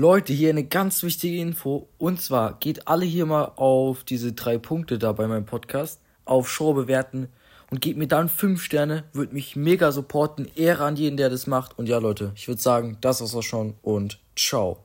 Leute, hier eine ganz wichtige Info. Und zwar geht alle hier mal auf diese drei Punkte da bei meinem Podcast, auf Show bewerten und gebt mir dann fünf Sterne. Würde mich mega supporten. Ehre an jeden, der das macht. Und ja, Leute, ich würde sagen, das war's auch schon und ciao.